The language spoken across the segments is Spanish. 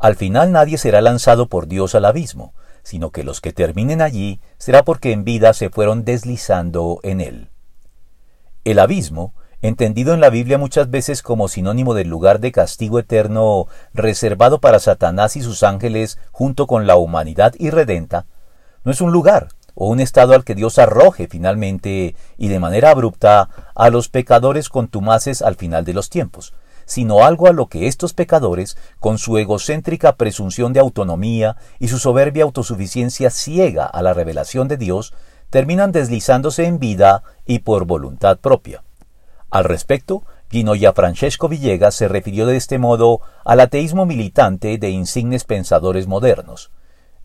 Al final nadie será lanzado por Dios al abismo, sino que los que terminen allí será porque en vida se fueron deslizando en él. El abismo, entendido en la Biblia muchas veces como sinónimo del lugar de castigo eterno reservado para Satanás y sus ángeles junto con la humanidad irredenta, no es un lugar o un estado al que Dios arroje finalmente y de manera abrupta a los pecadores contumaces al final de los tiempos, sino algo a lo que estos pecadores, con su egocéntrica presunción de autonomía y su soberbia autosuficiencia ciega a la revelación de Dios, terminan deslizándose en vida y por voluntad propia. Al respecto, Guinoya Francesco Villegas se refirió de este modo al ateísmo militante de insignes pensadores modernos.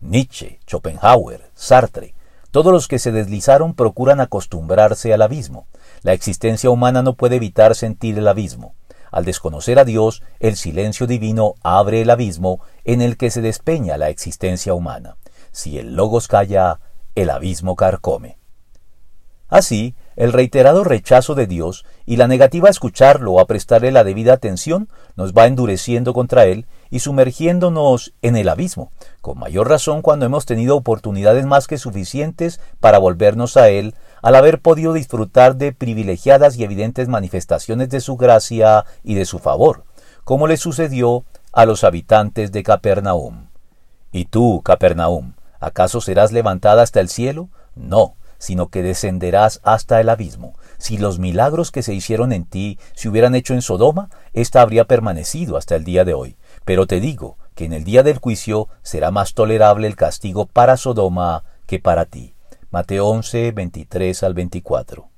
Nietzsche, Schopenhauer, Sartre, todos los que se deslizaron procuran acostumbrarse al abismo. La existencia humana no puede evitar sentir el abismo. Al desconocer a Dios, el silencio divino abre el abismo en el que se despeña la existencia humana. Si el logos calla, el abismo carcome. Así, el reiterado rechazo de Dios y la negativa a escucharlo o a prestarle la debida atención nos va endureciendo contra Él y sumergiéndonos en el abismo, con mayor razón cuando hemos tenido oportunidades más que suficientes para volvernos a Él al haber podido disfrutar de privilegiadas y evidentes manifestaciones de su gracia y de su favor, como le sucedió a los habitantes de Capernaum. ¿Y tú, Capernaum, acaso serás levantada hasta el cielo? No, sino que descenderás hasta el abismo. Si los milagros que se hicieron en ti se hubieran hecho en Sodoma, ésta habría permanecido hasta el día de hoy. Pero te digo que en el día del juicio será más tolerable el castigo para Sodoma que para ti. Mateo 11, 23 al 24.